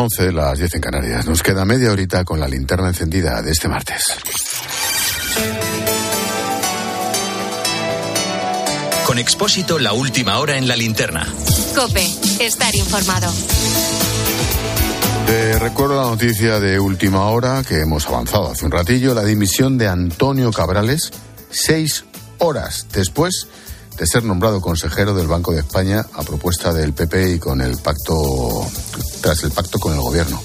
11, las 10 en Canarias. Nos queda media horita con la linterna encendida de este martes. Con Expósito, la última hora en la linterna. Cope, estar informado. Te recuerdo la noticia de última hora que hemos avanzado hace un ratillo, la dimisión de Antonio Cabrales, seis horas después de ser nombrado consejero del Banco de España a propuesta del PP y con el pacto, tras el pacto con el gobierno.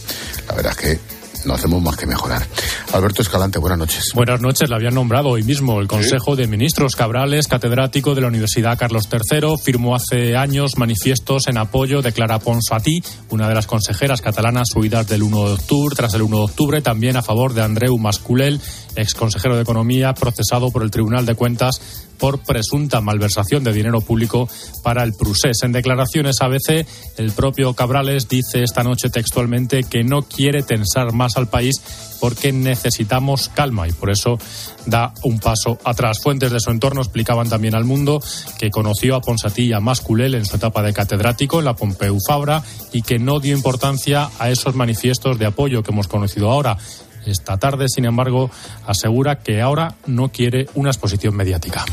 La verdad es que no hacemos más que mejorar. Alberto Escalante, buenas noches. Buenas noches, le habían nombrado hoy mismo el Consejo de Ministros. Cabrales, catedrático de la Universidad Carlos III, firmó hace años manifiestos en apoyo de Clara Ponsatí, una de las consejeras catalanas huidas del 1 de octubre, tras el 1 de octubre, también a favor de Andreu Masculel, ex consejero de Economía, procesado por el Tribunal de Cuentas por presunta malversación de dinero público para el Prusés. En declaraciones a ABC, el propio Cabrales dice esta noche textualmente que no quiere tensar más al país porque necesitamos calma y por eso da un paso atrás. Fuentes de su entorno explicaban también al mundo que conoció a Ponsatí Masculel en su etapa de catedrático en la Pompeu Fabra y que no dio importancia a esos manifiestos de apoyo que hemos conocido ahora. Esta tarde, sin embargo, asegura que ahora no quiere una exposición mediática.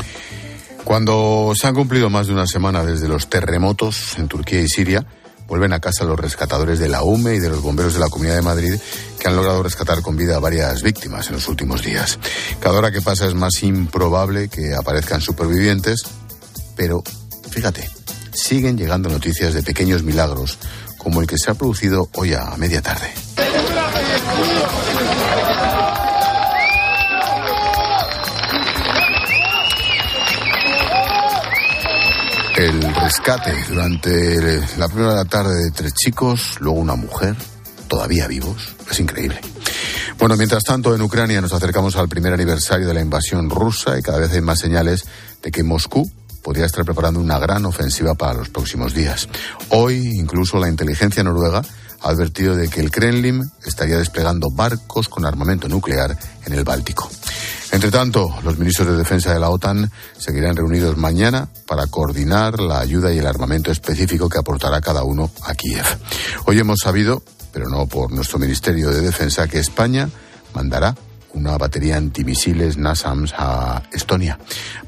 Cuando se han cumplido más de una semana desde los terremotos en Turquía y Siria, vuelven a casa los rescatadores de la UME y de los bomberos de la Comunidad de Madrid que han logrado rescatar con vida a varias víctimas en los últimos días. Cada hora que pasa es más improbable que aparezcan supervivientes, pero fíjate, siguen llegando noticias de pequeños milagros como el que se ha producido hoy a media tarde. El rescate durante la primera tarde de tres chicos, luego una mujer, todavía vivos. Es increíble. Bueno, mientras tanto, en Ucrania nos acercamos al primer aniversario de la invasión rusa y cada vez hay más señales de que Moscú podría estar preparando una gran ofensiva para los próximos días. Hoy, incluso la inteligencia noruega ha advertido de que el Kremlin estaría desplegando barcos con armamento nuclear en el Báltico. Entre tanto, los ministros de Defensa de la OTAN seguirán reunidos mañana para coordinar la ayuda y el armamento específico que aportará cada uno a Kiev. Hoy hemos sabido, pero no por nuestro Ministerio de Defensa, que España mandará una batería antimisiles NASAMS a Estonia.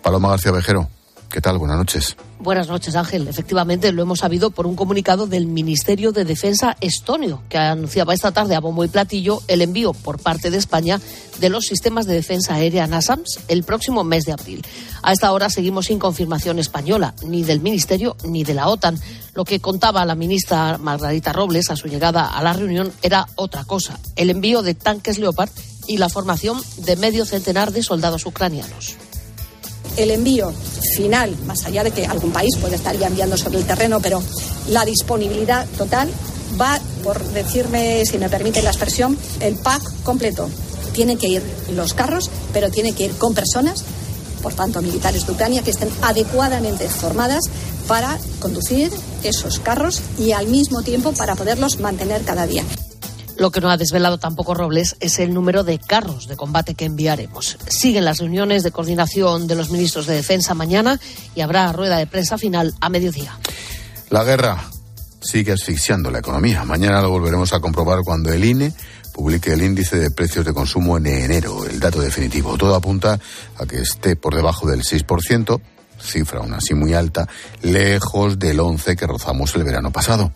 Paloma García Vejero, ¿qué tal? Buenas noches. Buenas noches, Ángel. Efectivamente, lo hemos sabido por un comunicado del Ministerio de Defensa estonio, que anunciaba esta tarde a bombo y platillo el envío por parte de España de los sistemas de defensa aérea NASAMS el próximo mes de abril. A esta hora seguimos sin confirmación española, ni del Ministerio ni de la OTAN. Lo que contaba la ministra Margarita Robles a su llegada a la reunión era otra cosa, el envío de tanques Leopard y la formación de medio centenar de soldados ucranianos el envío final, más allá de que algún país puede estar ya enviando sobre el terreno, pero la disponibilidad total va, por decirme, si me permite la expresión, el pack completo. Tienen que ir los carros, pero tiene que ir con personas, por tanto, militares de Ucrania, que estén adecuadamente formadas para conducir esos carros y al mismo tiempo para poderlos mantener cada día. Lo que no ha desvelado tampoco Robles es el número de carros de combate que enviaremos. Siguen las reuniones de coordinación de los ministros de Defensa mañana y habrá rueda de prensa final a mediodía. La guerra sigue asfixiando la economía. Mañana lo volveremos a comprobar cuando el INE publique el índice de precios de consumo en enero, el dato definitivo. Todo apunta a que esté por debajo del 6%, cifra aún así muy alta, lejos del 11 que rozamos el verano pasado.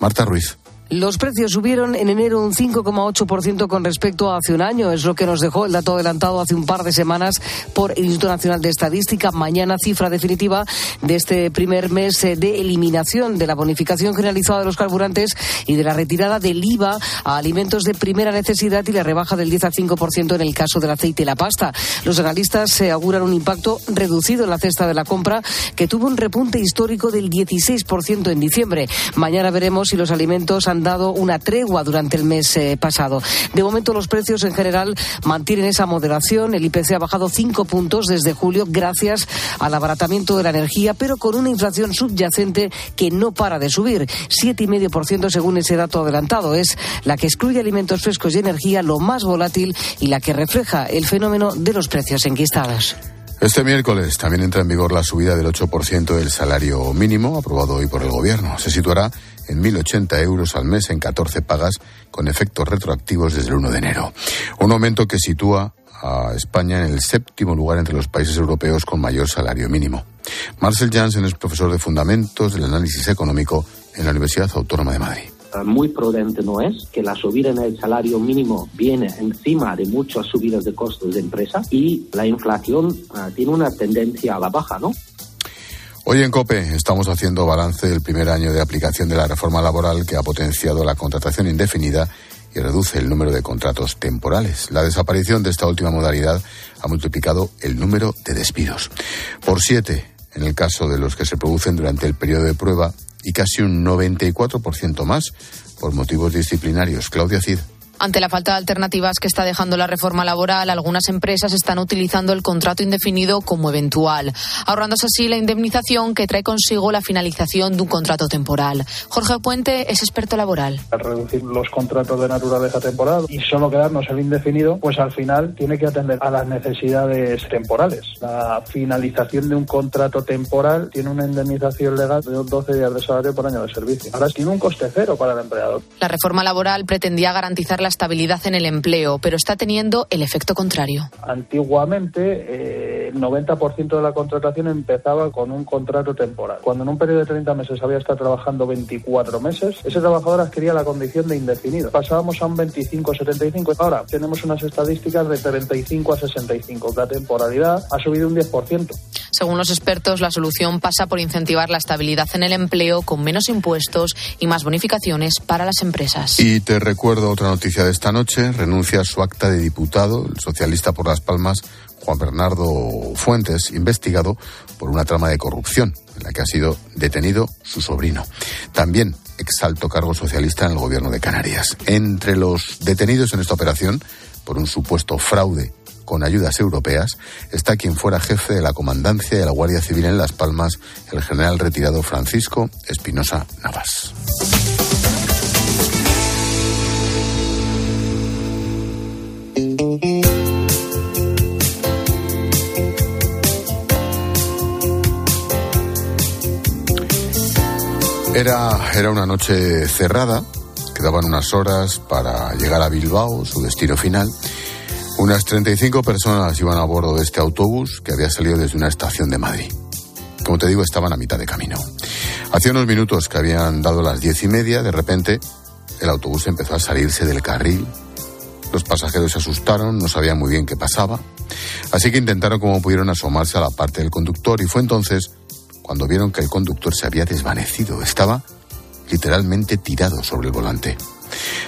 Marta Ruiz. Los precios subieron en enero un 5,8% con respecto a hace un año. Es lo que nos dejó el dato adelantado hace un par de semanas por el Instituto Nacional de Estadística. Mañana cifra definitiva de este primer mes eh, de eliminación de la bonificación generalizada de los carburantes y de la retirada del IVA a alimentos de primera necesidad y la rebaja del 10 al 5% en el caso del aceite y la pasta. Los analistas se auguran un impacto reducido en la cesta de la compra que tuvo un repunte histórico del 16% en diciembre. Mañana veremos si los alimentos han dado una tregua durante el mes eh, pasado. De momento los precios en general mantienen esa moderación. El IPC ha bajado cinco puntos desde julio gracias al abaratamiento de la energía, pero con una inflación subyacente que no para de subir. Siete y medio por ciento según ese dato adelantado. Es la que excluye alimentos frescos y energía lo más volátil y la que refleja el fenómeno de los precios enquistados. Este miércoles también entra en vigor la subida del 8% del salario mínimo aprobado hoy por el Gobierno. Se situará en 1.080 euros al mes en 14 pagas con efectos retroactivos desde el 1 de enero. Un aumento que sitúa a España en el séptimo lugar entre los países europeos con mayor salario mínimo. Marcel Janssen es profesor de Fundamentos del Análisis Económico en la Universidad Autónoma de Madrid muy prudente no es, que la subida en el salario mínimo viene encima de muchas subidas de costos de empresa y la inflación ah, tiene una tendencia a la baja, ¿no? Hoy en COPE estamos haciendo balance del primer año de aplicación de la reforma laboral que ha potenciado la contratación indefinida y reduce el número de contratos temporales. La desaparición de esta última modalidad ha multiplicado el número de despidos por siete en el caso de los que se producen durante el periodo de prueba y casi un 94% más por motivos disciplinarios. Claudia Cid. Ante la falta de alternativas que está dejando la reforma laboral, algunas empresas están utilizando el contrato indefinido como eventual, ahorrándose así la indemnización que trae consigo la finalización de un contrato temporal. Jorge Puente es experto laboral. Al reducir los contratos de naturaleza temporal y solo quedarnos el indefinido, pues al final tiene que atender a las necesidades temporales. La finalización de un contrato temporal tiene una indemnización legal de 12 días de salario por año de servicio. Ahora tiene un coste cero para el empleador. La reforma laboral pretendía garantizar la estabilidad en el empleo, pero está teniendo el efecto contrario. Antiguamente, eh, el 90% de la contratación empezaba con un contrato temporal. Cuando en un periodo de 30 meses había estado trabajando 24 meses, ese trabajador adquiría la condición de indefinido. Pasábamos a un 25-75. Ahora tenemos unas estadísticas de 35 a 65. La temporalidad ha subido un 10%. Según los expertos, la solución pasa por incentivar la estabilidad en el empleo con menos impuestos y más bonificaciones para las empresas. Y te recuerdo otra noticia de esta noche, renuncia a su acta de diputado, el socialista por Las Palmas, Juan Bernardo Fuentes, investigado por una trama de corrupción en la que ha sido detenido su sobrino. También exalto cargo socialista en el gobierno de Canarias. Entre los detenidos en esta operación, por un supuesto fraude con ayudas europeas, está quien fuera jefe de la comandancia de la Guardia Civil en Las Palmas, el general retirado Francisco Espinosa Navas. Era, era una noche cerrada, quedaban unas horas para llegar a Bilbao, su destino final. Unas 35 personas iban a bordo de este autobús que había salido desde una estación de Madrid. Como te digo, estaban a mitad de camino. Hacía unos minutos que habían dado las diez y media, de repente el autobús empezó a salirse del carril. Los pasajeros se asustaron, no sabían muy bien qué pasaba. Así que intentaron como pudieron asomarse a la parte del conductor y fue entonces cuando vieron que el conductor se había desvanecido. Estaba literalmente tirado sobre el volante.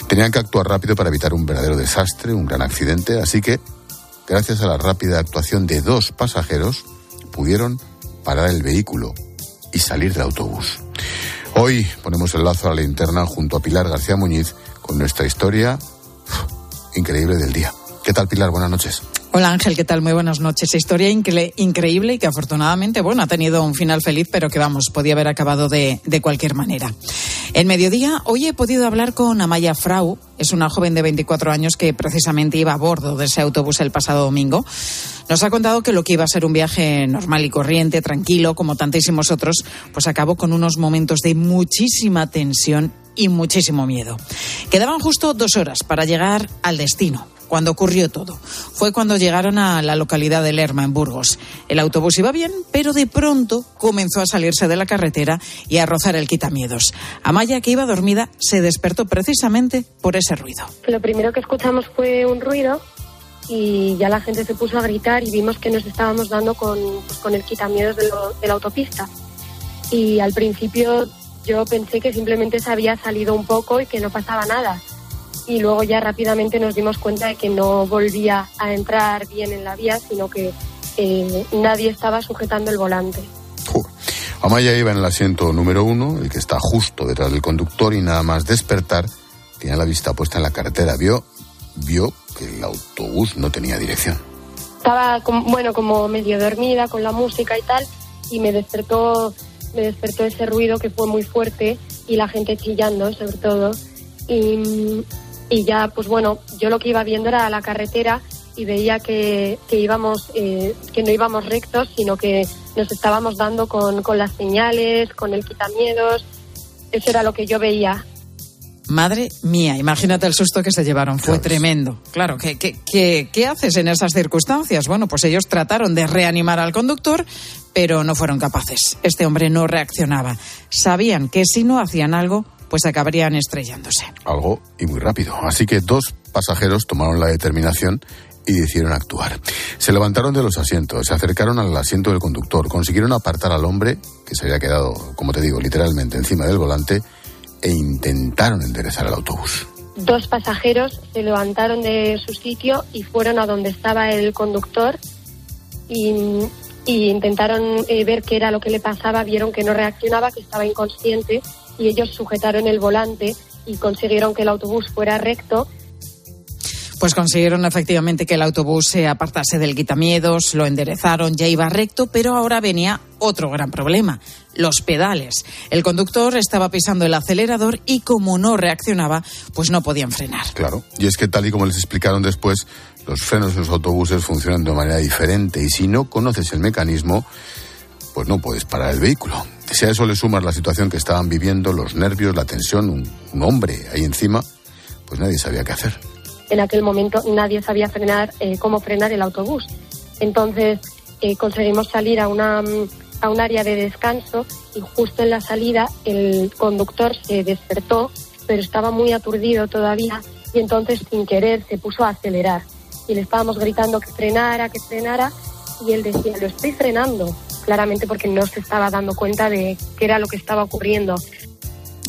Tenían que actuar rápido para evitar un verdadero desastre, un gran accidente, así que, gracias a la rápida actuación de dos pasajeros, pudieron parar el vehículo y salir del autobús. Hoy ponemos el lazo a la linterna junto a Pilar García Muñiz con nuestra historia increíble del día. ¿Qué tal, Pilar? Buenas noches. Hola Ángel, ¿qué tal? Muy buenas noches. Historia increíble y que afortunadamente, bueno, ha tenido un final feliz, pero que vamos, podía haber acabado de, de cualquier manera. En mediodía, hoy he podido hablar con Amaya Frau, es una joven de 24 años que precisamente iba a bordo de ese autobús el pasado domingo. Nos ha contado que lo que iba a ser un viaje normal y corriente, tranquilo, como tantísimos otros, pues acabó con unos momentos de muchísima tensión y muchísimo miedo. Quedaban justo dos horas para llegar al destino cuando ocurrió todo. Fue cuando llegaron a la localidad de Lerma, en Burgos. El autobús iba bien, pero de pronto comenzó a salirse de la carretera y a rozar el quitamiedos. Amaya, que iba dormida, se despertó precisamente por ese ruido. Lo primero que escuchamos fue un ruido y ya la gente se puso a gritar y vimos que nos estábamos dando con, pues, con el quitamiedos de, de la autopista. Y al principio yo pensé que simplemente se había salido un poco y que no pasaba nada y luego ya rápidamente nos dimos cuenta de que no volvía a entrar bien en la vía, sino que eh, nadie estaba sujetando el volante. Amaya iba en el asiento número uno, el que está justo detrás del conductor, y nada más despertar, tenía la vista puesta en la carretera. Vio, vio que el autobús no tenía dirección. Estaba, bueno, como medio dormida con la música y tal, y me despertó, me despertó ese ruido que fue muy fuerte y la gente chillando, sobre todo. Y, y ya, pues bueno, yo lo que iba viendo era la carretera y veía que, íbamos, eh, que no íbamos rectos, sino que nos estábamos dando con, las señales, con el quitamiedos Eso era lo que yo veía. Madre mía, imagínate el susto que se llevaron, fue tremendo. Claro, ¿qué, qué, qué, haces en esas circunstancias? Bueno, pues ellos trataron de reanimar al conductor, pero no fueron capaces. Este hombre no reaccionaba. Sabían que si no hacían algo, pues acabarían estrellándose. Algo y muy rápido. Así que dos pasajeros tomaron la determinación y decidieron actuar. Se levantaron de los asientos, se acercaron al asiento del conductor, consiguieron apartar al hombre, que se había quedado, como te digo, literalmente encima del volante, e intentaron enderezar el autobús. Dos pasajeros se levantaron de su sitio y fueron a donde estaba el conductor y, intentaron eh, ver qué era lo que le pasaba, vieron que no reaccionaba, que estaba inconsciente y ellos sujetaron el volante y consiguieron que el autobús fuera recto pues consiguieron efectivamente que el autobús se apartase del quitamiedos, lo enderezaron, ya iba recto, pero ahora venía otro gran problema, los pedales. El conductor estaba pisando el acelerador y como no reaccionaba, pues no podían frenar. Claro, y es que tal y como les explicaron después, los frenos de los autobuses funcionan de manera diferente y si no conoces el mecanismo, pues no puedes parar el vehículo. Si a eso le sumas la situación que estaban viviendo, los nervios, la tensión, un, hombre ahí encima, pues nadie sabía qué hacer en aquel momento nadie sabía frenar eh, cómo frenar el autobús. Entonces eh, conseguimos salir a una a un área de descanso y justo en la salida el conductor se despertó, pero estaba muy aturdido todavía y entonces sin querer se puso a acelerar y le estábamos gritando que frenara, que frenara y él decía, lo estoy frenando, claramente porque no se estaba dando cuenta de qué era lo que estaba ocurriendo.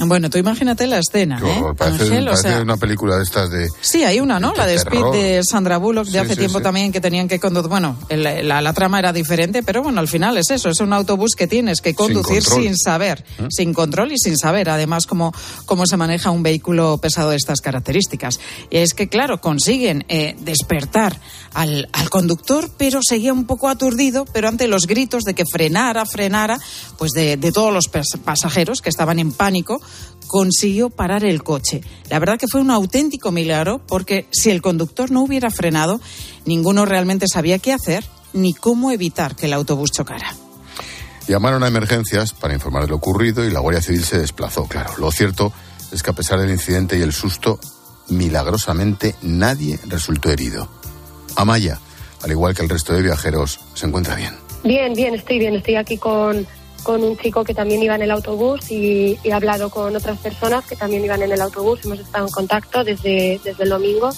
Bueno, tú imagínate la escena, ¿eh? Parece, una película de estas de... Sí, hay una, ¿no? la de Speed de Sandra Bullock de hace tiempo también que tenían que conducir... Bueno, la, trama era diferente, pero bueno, al final es eso, es un autobús que tienes que conducir sin, saber, ¿Eh? sin control y sin saber, además, cómo, cómo se maneja un vehículo pesado de estas características. Y es que, claro, consiguen eh, despertar al, al conductor, pero seguía un poco aturdido, pero ante los gritos de que frenara, frenara, pues de, de todos los pasajeros que estaban en pánico, consiguió parar el coche. La verdad que fue un auténtico milagro porque si el conductor no hubiera frenado, ninguno realmente sabía qué hacer ni cómo evitar que el autobús chocara. Llamaron a emergencias para informar de lo ocurrido y la Guardia Civil se desplazó, claro. Lo cierto es que a pesar del incidente y el susto, milagrosamente nadie resultó herido. Amaya, al igual que el resto de viajeros, se encuentra bien. Bien, bien, estoy bien. Estoy aquí con, con un chico que también iba en el autobús y, he hablado con otras personas que también iban en el autobús. Hemos estado en contacto desde, desde el domingo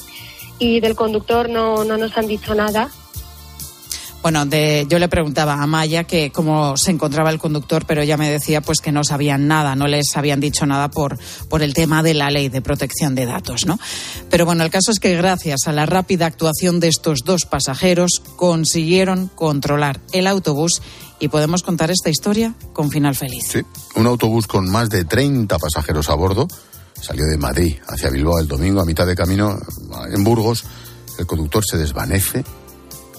y del conductor no, no nos han dicho nada. Bueno, de, yo le preguntaba a Maya que cómo se encontraba el conductor, pero ella me decía pues que no sabían nada, no les habían dicho nada por, por el tema de la ley de protección de datos, ¿no? Pero bueno, el caso es que gracias a la rápida actuación de estos dos pasajeros consiguieron controlar el autobús y podemos contar esta historia con final feliz. Sí, un autobús con más de 30 pasajeros a bordo salió de Madrid hacia Bilbao el domingo a mitad de camino en Burgos. El conductor se desvanece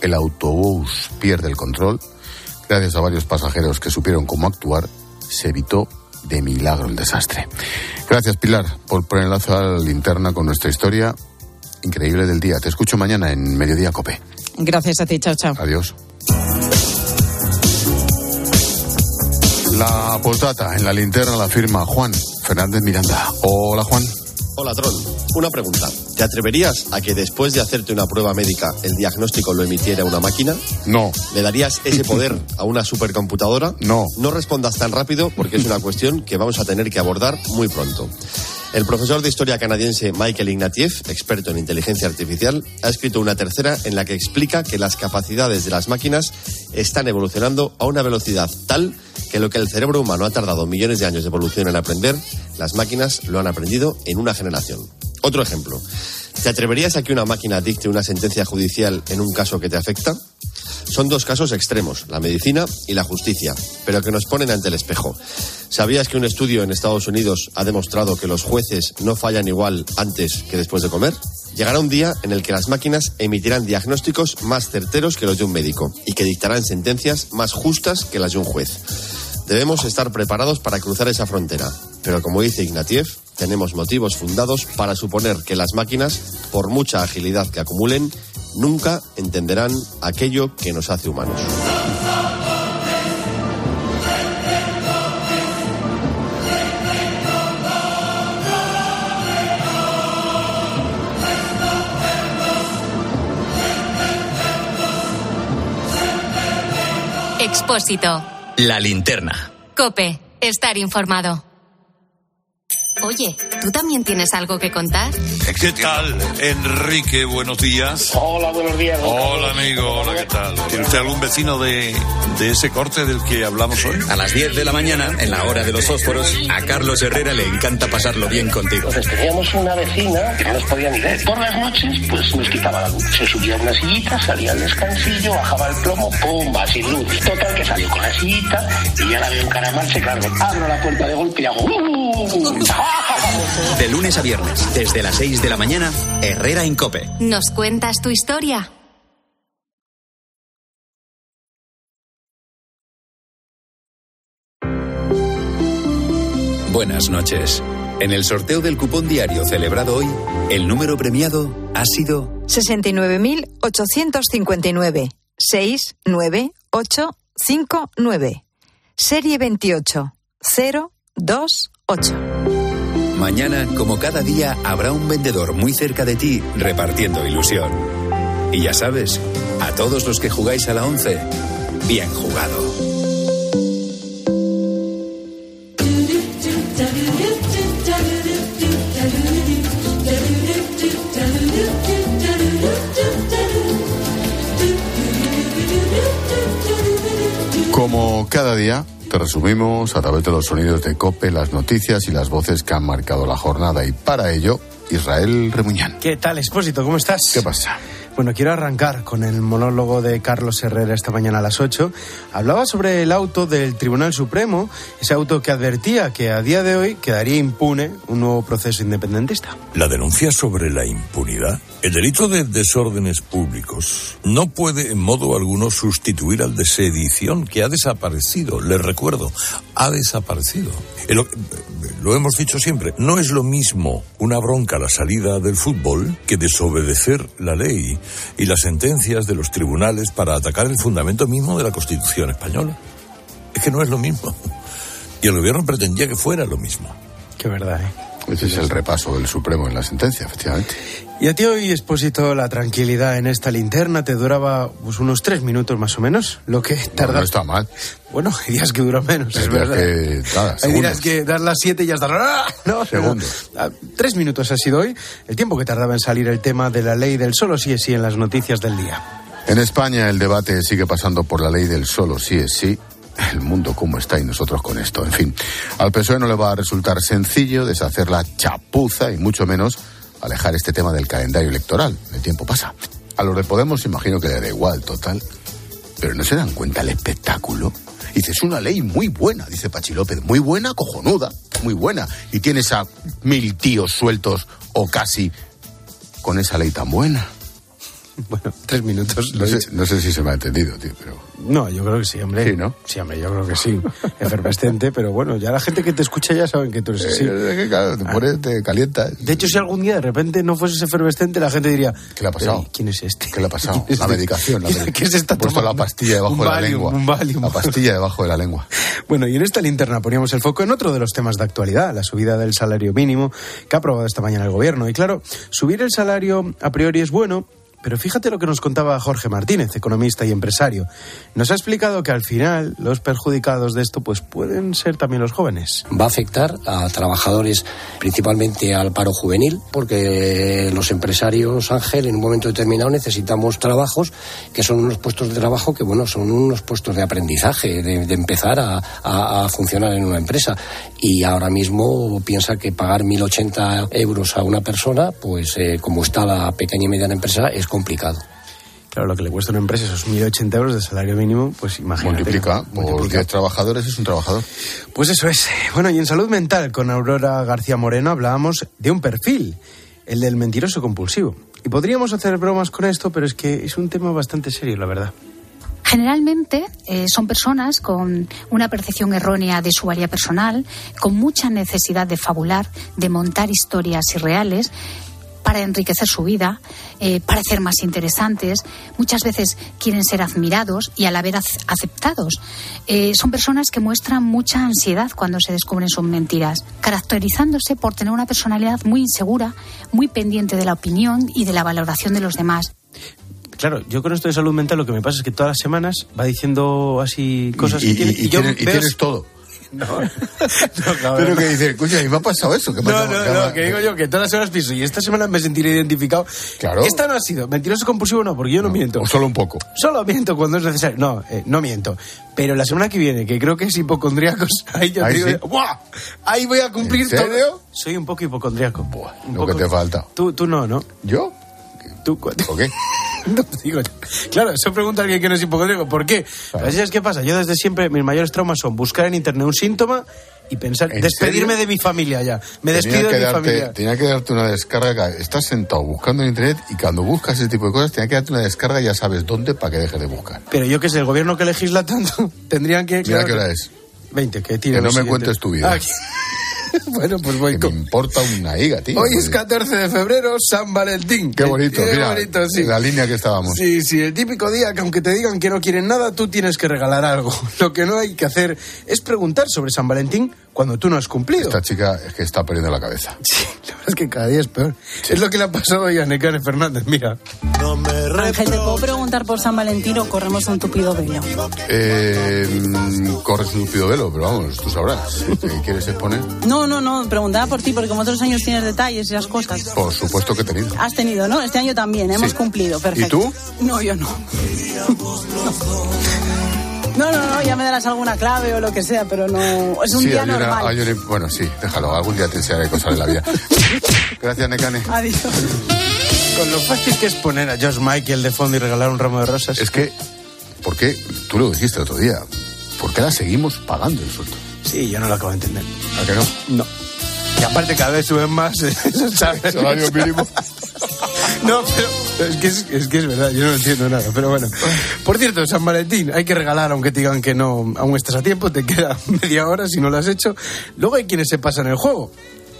el autobús pierde el control. Gracias a varios pasajeros que supieron cómo actuar, se evitó de milagro el desastre. Gracias, Pilar, por poner enlace a la linterna con nuestra historia increíble del día. Te escucho mañana en Mediodía Cope. Gracias a ti, chao, chao. Adiós. La postdata en la linterna la firma Juan Fernández Miranda. Hola, Juan. Hola, Tron. Una pregunta. ¿Te atreverías a que después de hacerte una prueba médica el diagnóstico lo emitiera una máquina? No. ¿Le darías ese poder a una supercomputadora? No. No respondas tan rápido porque es una cuestión que vamos a tener que abordar muy pronto. El profesor de historia canadiense Michael Ignatieff, experto en inteligencia artificial, ha escrito una tercera en la que explica que las capacidades de las máquinas están evolucionando a una velocidad tal que lo que el cerebro humano ha tardado millones de años de evolución en aprender, las máquinas lo han aprendido en una generación. Otro ejemplo. ¿Te atreverías a que una máquina dicte una sentencia judicial en un caso que te afecta? Son dos casos extremos, la medicina y la justicia, pero que nos ponen ante el espejo. ¿Sabías que un estudio en Estados Unidos ha demostrado que los jueces no fallan igual antes que después de comer? Llegará un día en el que las máquinas emitirán diagnósticos más certeros que los de un médico y que dictarán sentencias más justas que las de un juez. Debemos estar preparados para cruzar esa frontera, pero como dice Ignatieff, tenemos motivos fundados para suponer que las máquinas, por mucha agilidad que acumulen, nunca entenderán aquello que nos hace humanos. Expósito. La linterna. Cope. Estar informado. Oye, ¿tú también tienes algo que contar? ¿Qué tal, Enrique? Buenos días. Hola, buenos días. Hola, amigo. Hola, ¿qué tal? ¿Tiene usted algún vecino de, de ese corte del que hablamos hoy? A las 10 de la mañana, en la hora de los fósforos, a Carlos Herrera le encanta pasarlo bien contigo. Entonces teníamos una vecina que no nos podía ni ver. Por las noches, pues nos quitaba la luz. Se subía a una sillita, salía al descansillo, bajaba el plomo, ¡pumba! Sin luz. Total, que salió con la sillita y ya la veo en cara marcha, claro. Abro la puerta de golpe y hago... ¡Uh! De lunes a viernes, desde las 6 de la mañana, Herrera en Cope. ¿Nos cuentas tu historia? Buenas noches. En el sorteo del cupón diario celebrado hoy, el número premiado ha sido 69.859. 69859. Serie 28. 028. Mañana, como cada día, habrá un vendedor muy cerca de ti repartiendo ilusión. Y ya sabes, a todos los que jugáis a la 11, bien jugado. Como cada día, te resumimos a través de los sonidos de Cope, las noticias y las voces que han marcado la jornada. Y para ello, Israel Remuñán. ¿Qué tal, Expósito? ¿Cómo estás? ¿Qué pasa? Bueno, quiero arrancar con el monólogo de Carlos Herrera esta mañana a las 8. Hablaba sobre el auto del Tribunal Supremo, ese auto que advertía que a día de hoy quedaría impune un nuevo proceso independentista. La denuncia sobre la impunidad. El delito de desórdenes públicos no puede en modo alguno sustituir al de sedición, que ha desaparecido. Les recuerdo, ha desaparecido. Lo hemos dicho siempre, no es lo mismo una bronca la salida del fútbol que desobedecer la ley y las sentencias de los tribunales para atacar el fundamento mismo de la Constitución española. Es que no es lo mismo. Y el gobierno pretendía que fuera lo mismo. Qué verdad, ¿eh? Ese es el repaso del Supremo en la sentencia, efectivamente. Y a ti hoy, Expósito, la tranquilidad en esta linterna te duraba pues, unos tres minutos más o menos, lo que tarda... No, no está mal. Bueno, hay días que dura menos, Hay es verdad. que, nada, hay días que das las siete y ya estás... ¡Ah! No, Segundos. no. Ah, Tres minutos ha sido hoy, el tiempo que tardaba en salir el tema de la ley del solo sí es sí en las noticias del día. En España el debate sigue pasando por la ley del solo sí es sí. El mundo cómo está y nosotros con esto. En fin, al PSOE no le va a resultar sencillo deshacer la chapuza y mucho menos alejar este tema del calendario electoral. El tiempo pasa. A los de Podemos imagino que le da igual, total. Pero no se dan cuenta el espectáculo. Dice, es una ley muy buena, dice Pachi López. Muy buena, cojonuda, muy buena. Y tienes a mil tíos sueltos o casi con esa ley tan buena. Bueno, tres minutos. No lo he sé, dicho. no sé si se me ha entendido, tío, pero... No, yo creo que sí, hombre. Sí, ¿no? Sí, hombre, yo creo que sí. Efervescente, pero bueno, ya la gente que te escucha ya saben que tú eres así. Eh, claro, te pones, te calientas. De hecho, si algún día de repente no fueses efervescente, la gente diría... ¿Qué le ha pasado? "Pero, ¿Quién es este? ¿Qué le ha pasado? ¿Quién es La este? medicación. La ¿Qué- medicación. ¿Qué se está puesto tomando? la pastilla debajo Un de la Valium, lengua. un Valium. La pastilla debajo de la lengua. Bueno, y en esta linterna poníamos el foco en otro de los temas de actualidad, la subida del salario mínimo que ha aprobado esta mañana el gobierno. Y claro, subir el salario a priori es bueno, pero fíjate lo que nos contaba Jorge Martínez, economista y empresario. Nos ha explicado que al final los perjudicados de esto pues pueden ser también los jóvenes. va a afectar a trabajadores, principalmente al paro juvenil, porque los empresarios, Ángel, en un momento determinado necesitamos trabajos que son unos puestos de trabajo que, bueno, son unos puestos de aprendizaje, de, empezar a, a- a funcionar en una empresa. Y ahora mismo piensa que pagar 1.080 euros a una persona, pues eh, como está la pequeña y mediana empresa, es complicado. Claro, lo que le cuesta a una empresa esos 1.080 euros de salario mínimo, pues imagínate. Multiplica por Multiplica. 10 trabajadores, es un trabajador. Pues eso es. Bueno, y en salud mental con Aurora García Moreno hablábamos de un perfil, el del mentiroso compulsivo. Y podríamos hacer bromas con esto, pero es que es un tema bastante serio, la verdad. Generalmente eh, son personas con una percepción errónea de su valía personal, con mucha necesidad de fabular, de montar historias irreales para enriquecer su vida, eh, parecer más interesantes. Muchas veces quieren ser admirados y a la vez ac- aceptados. Eh, son personas que muestran mucha ansiedad cuando se descubren sus mentiras, caracterizándose por tener una personalidad muy insegura, muy pendiente de la opinión y de la valoración de los demás. claro, yo con esto de salud mental lo que me pasa es que todas las semanas va diciendo así cosas y, que tiene. y- y yo tienes, y veo- tienes todo. No, no. Pero que dice, escucha, ¿y me ha pasado eso? ¿Qué No, pasa? no, no, que digo yo que todas las semanas pienso y esta semana me sentiré identificado. Claro. Esta no ha sido mentiroso compulsivo, no, porque yo no, miento. O solo un poco. Solo miento cuando es necesario. No, eh, no miento. Pero la semana que viene, que creo que es hipocondríacos, ahí yo Ahí te digo, sí. ¡buah! Ahí voy a cumplir todo. Soy un poco hipocondríaco. Un Lo poco. que te falta. Tú, tú no, ¿no? ¿Yo? ¿Tú cu- ¿O qué? No digo. Claro, eso pregunta alguien que no es hipocondríaco. ¿Por qué? Pero ¿sabes qué pasa? Yo desde siempre, mis mayores traumas son buscar en internet un síntoma y pensar, ¿En despedirme serio? de mi familia ya. Me Tenía despido que de mi darte- familia. Tenía que darte una descarga. Estás sentado buscando en internet y cuando buscas ese tipo de cosas, tenía que darte una descarga y ya sabes dónde para que dejes de buscar. Pero yo que sé, el gobierno que legisla tanto, tendrían que... Mira claro, qué hora es. 20, que Que no me siguiente. cuentes tu vida. Ah, que- bueno, pues voy Que con... me importa una higa, tío. Hoy es 14 de febrero, San Valentín. Qué bonito, Qué mira, bonito, sí. la línea que estábamos. Sí, sí, el típico día que aunque te digan que no quieren nada, tú tienes que regalar algo. Lo que no hay que hacer es preguntar sobre San Valentín cuando tú no has cumplido. Esta chica es que está perdiendo la cabeza. Sí, la verdad es que cada día es peor. Es lo que le ha pasado hoy a Necane Fernández, mira. Ángel, ¿te puedo preguntar por San Valentín o corremos un tupido velo? Eh, mm, corres un tupido velo, pero vamos, tú sabrás. Te quieres exponer, No, no, no, preguntaba por ti, porque como otros años tienes detalles y esas cosas. por supuesto que he tenido. Has tenido, ¿no? Este año también, hemos Sí. cumplido, perfecto. ¿Y tú? No, yo no. No, no, no, ya me darás alguna clave o lo que sea, pero no. Es un sí, día hay una- normal. hay una- bueno, sí, déjalo. Algún día te enseñaré cosas de la vida. Gracias, Necane. Adiós. Con lo fácil que es poner a George Michael de fondo y regalar un ramo de rosas. Es que, ¿por qué? Tú lo dijiste el otro día. ¿Por qué la seguimos pagando el sueldo? Sí, yo no lo acabo de entender. ¿A que no? No. Y aparte cada vez suben más, ¿sabes? Salario mínimo. No, pero es que es, es que es verdad, yo no entiendo nada, pero bueno. Por cierto, San Valentín, hay que regalar, aunque te digan que no, aún estás a tiempo, te queda media hora si no lo has hecho. Luego hay quienes se pasan el juego.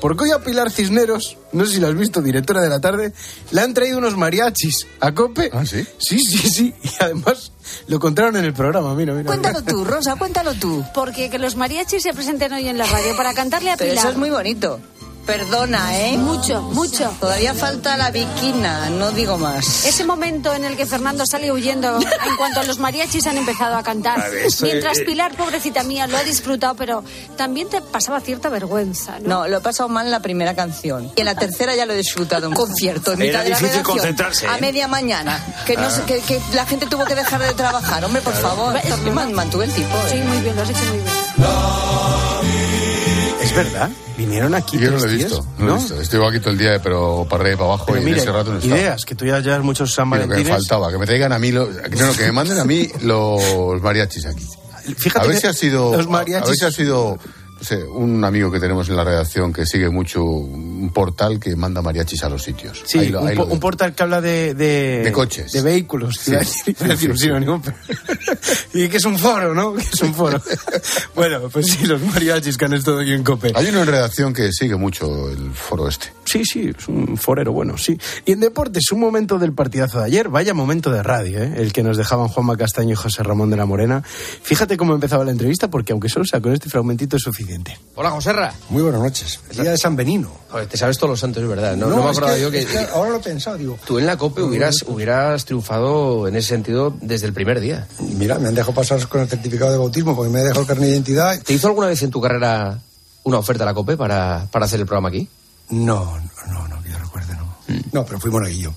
Porque hoy a Pilar Cisneros, no sé si lo has visto, directora de la tarde, le han traído unos mariachis a Cope. ¿Ah, sí? Sí, sí, sí. Y además lo contaron en el programa, mira, mira. Cuéntalo tú, Rosa, cuéntalo tú. Porque que los mariachis se presenten hoy en la radio para cantarle a Pero Pilar. eso es muy bonito. Perdona, ¿eh? Mucho, mucho. Todavía falta la viquina, no digo más. Ese momento en el que Fernando sale huyendo en cuanto los mariachis han empezado a cantar. A ver, Mientras es- Pilar, pobrecita mía, lo ha disfrutado, pero también te pasaba cierta vergüenza, ¿no? No, lo he pasado mal en la primera canción. Y en la tercera ya lo he disfrutado en concierto. En Era mitad de la concentrarse, A ¿eh? media mañana. Que, no sé- Ah. que, que la gente tuvo que dejar de trabajar. Hombre, por favor. Es- Man- mantuve el tipo. ¿eh? Sí, muy bien, lo has hecho muy bien. Es verdad, vinieron aquí Yo no lo he días, visto. No, lo he visto. Estuve aquí todo el día, pero para arriba y para abajo Pero y mira, en ese rato no estaba. ideas, que tú ya llevas muchos San Y lo que me Valentines. faltaba, que me traigan a mí, lo- no, no, que me manden a mí los mariachis aquí. Fíjate a ver si ha sido, los mariachis- a ver si ha sido, un amigo que tenemos en la redacción que sigue mucho un portal que manda mariachis a los sitios. Sí, Ahí lo- un, ahí po- lo un portal que habla de... De, De coches. De vehículos. Sí. Pero- y que es un foro, ¿no? Que es un foro. bueno, pues sí, los mariachis que han estado aquí en COPE. Hay uno en redacción que sigue mucho el foro este. Sí, sí, es un forero bueno, sí. Y en deportes, un momento del partidazo de ayer, vaya momento de radio, ¿eh? el que nos dejaban Juanma Castaño y José Ramón de la Morena. Fíjate cómo empezaba la entrevista, porque aunque solo sea con este fragmentito es suficiente. Hola, Joserra. Muy buenas noches. El día de San Benino. Joder, te sabes todos los santos, es verdad. No, no, me es acordaba que- yo que, es que ahora lo he pensado, digo. tú en la COPE hubieras, hubieras triunfado en ese sentido desde el primer día. Mira, me han dejado pasar con el certificado de bautismo porque me he dejado el carnet de identidad. ¿Te hizo alguna vez en tu carrera una oferta a la COPE para, para hacer el programa aquí? No, no, no, que yo recuerde, no. No, pero fui monaguillo.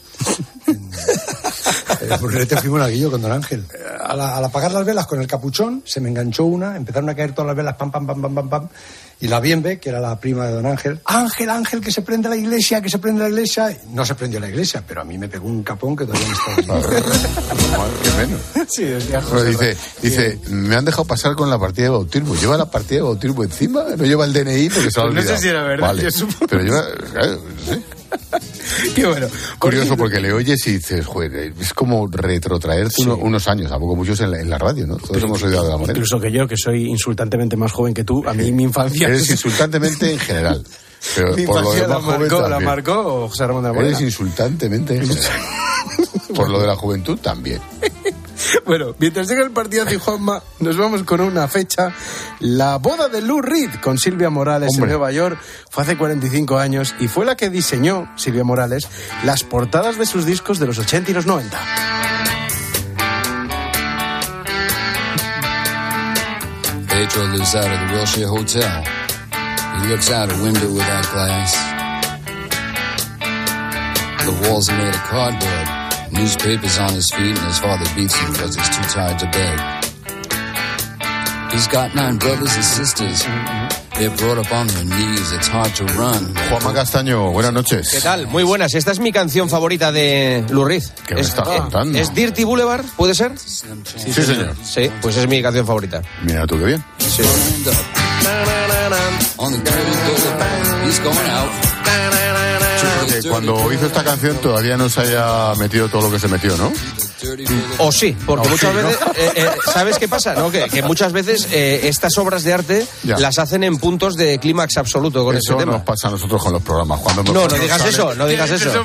El burrete fui monaguillo con Don Ángel. Al, al apagar las velas con el capuchón, se me enganchó una, empezaron a caer todas las velas, pam, pam, pam, pam, pam, pam. Y la Bienve, que era la prima de Don Ángel, Ángel, Ángel, que se prende la iglesia, que se prende la iglesia. No se prendió la iglesia, pero a mí me pegó un capón que todavía me está... Qué menos. Sí, decía Pero José dice, dice, me han dejado pasar con la partida de bautismo. ¿Lleva la partida de bautismo encima? ¿No lleva el DNI? Porque se Pues no sé si era verdad, Vale. yo supongo. Pero lleva... claro, no sé. Qué bueno. Curioso porque le oyes y dices, joder, es como retrotraerte uno- unos años, a poco muchos en la, en la radio, ¿no? Todos hemos oído de la morena. Incluso que yo, que soy insultantemente más joven que tú, a mí mi infancia... Eres insultantemente en general. Pero mi por lo infancia la marcó, la marcó José Ramón de la Morena. Eres insultantemente en general. Por lo de la juventud también. Bueno, mientras llega el partido de Juanma, nos vamos con una fecha. La boda de Lou Reed con Silvia Morales Hombre. en Nueva York fue hace 45 años y fue la que diseñó, Silvia Morales, las portadas de sus discos de los 80 y los 90. Pedro lives out of the Wilshire Hotel. He looks out a window without glass. The walls are made of cardboard. Newspapers on his feet, and his father beats him because he's too tired to beg. He's got nine brothers and sisters. They're brought up on their knees. It's hard to run. Juanma Castaño, buenas noches. ¿Qué tal? Muy buenas. Esta es mi canción favorita de Lurriz. ¿Qué me estás contando? ¿Es Dirty Boulevard? ¿Puede ser? Sí, señor. Sí, pues es mi canción favorita. Mira tú qué bien. Sí. On the Cuando hizo esta canción todavía no se haya metido todo lo que se metió, ¿no? O sí, porque O muchas sí, ¿no? veces, eh, eh, ¿sabes qué pasa? No? Que, que muchas veces eh, estas obras de arte Ya. las hacen en puntos de clímax absoluto con Eso este tema. nos pasa a nosotros con los programas. Cuando No, no digas sale- eso, no digas eso.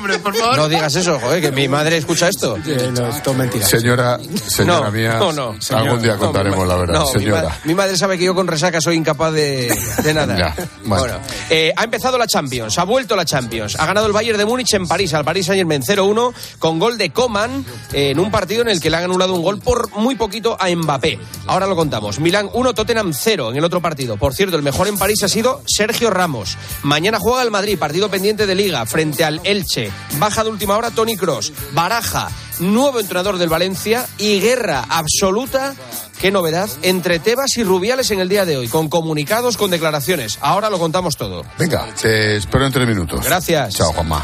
No digas eso, joder, que mi madre escucha esto. no, es todo mentira. Señora, señora No, mía, no, no. algún día No, contaremos la verdad, no, mi señora. ma- Mi, madre sabe que yo con resaca soy incapaz de, de nada. Ya, bueno. Eh, ha empezado la Champions, ha vuelto la Champions. Ha ganado el Bayern de Múnich en París, al Paris Saint Germain 0-1, con gol de Coman, eh, en un partido en el que le han anulado un gol por muy poquito a Mbappé. Ahora lo contamos. Milán 1, Tottenham 0 en el otro partido. Por cierto, el mejor en París ha sido Sergio Ramos. Mañana juega el Madrid, partido pendiente de Liga, frente al Elche. Baja de última hora Tony Cross. Baraja, nuevo entrenador del Valencia y guerra absoluta. Qué novedad entre Tebas y Rubiales en el día de hoy, con comunicados, con declaraciones. Ahora lo contamos todo. Venga, te espero en tres minutos. Gracias. Chao, Juanma.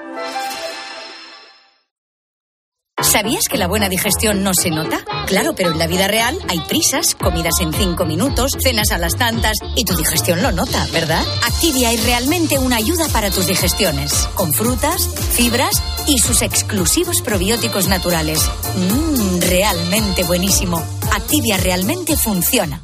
¿Sabías que la buena digestión no se nota? Claro, pero en la vida real hay prisas, comidas en cinco minutos, cenas a las tantas y tu digestión lo nota, ¿verdad? Activia es realmente una ayuda para tus digestiones, con frutas, fibras y sus exclusivos probióticos naturales. Mmm, realmente buenísimo. Activia realmente funciona.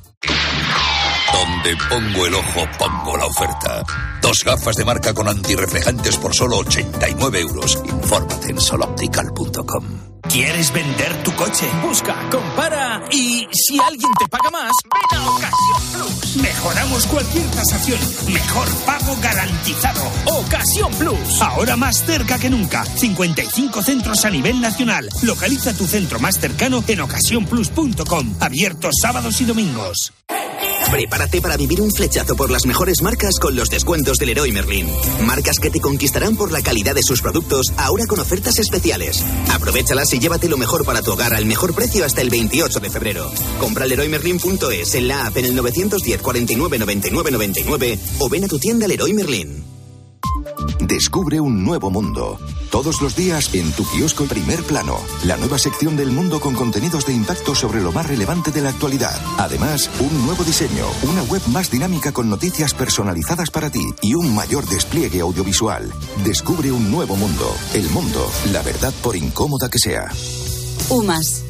Donde pongo el ojo, pongo la oferta. Dos gafas de marca con antirreflejantes por solo 89 euros. Infórmate en soloptical.com. ¿Quieres vender tu coche? Busca, compara y si alguien te paga más, ven a Ocasión Plus. Mejoramos cualquier tasación. Mejor pago garantizado. Ocasión Plus. Ahora más cerca que nunca. 55 centros a nivel nacional. Localiza tu centro más cercano en ocasiónplus.com. Abiertos sábados y domingos. Prepárate para vivir un flechazo por las mejores marcas con los descuentos del Leroy Merlin. Marcas que te conquistarán por la calidad de sus productos, ahora con ofertas especiales. Aprovechalas y llévate lo mejor para tu hogar al mejor precio hasta el 28 de febrero. Compra leroymerlin.es en la app en el 910 49 99 99 o ven a tu tienda Leroy Merlin. Descubre un nuevo mundo. Todos los días en tu kiosco Primer Plano, la nueva sección del mundo con contenidos de impacto sobre lo más relevante de la actualidad. Además, un nuevo diseño, una web más dinámica con noticias personalizadas para ti y un mayor despliegue audiovisual. Descubre un nuevo mundo. El mundo, la verdad por incómoda que sea. UMAS,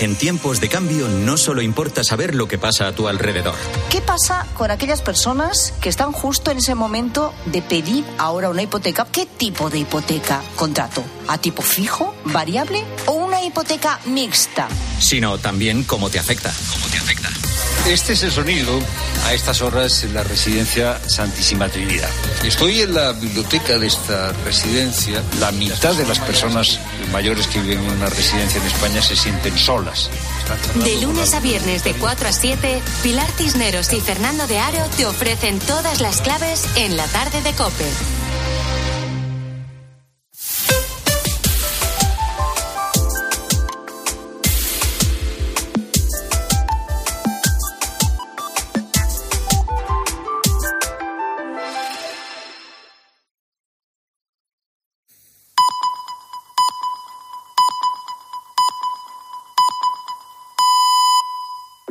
En tiempos de cambio no solo importa saber lo que pasa a tu alrededor. ¿Qué pasa con aquellas personas que están justo en ese momento de pedir ahora una hipoteca? ¿Qué tipo de hipoteca contrato? ¿A tipo fijo, variable o una hipoteca mixta? Sino también cómo te afecta. ¿Cómo te afecta? Este es el sonido a estas horas en la residencia Santísima Trinidad. Estoy en la biblioteca de esta residencia. La mitad de las personas mayores que viven en una residencia en España se sienten solas. De lunes a viernes de 4 a 7, Pilar Cisneros y Fernando de Aro te ofrecen todas las claves en la tarde de Cope.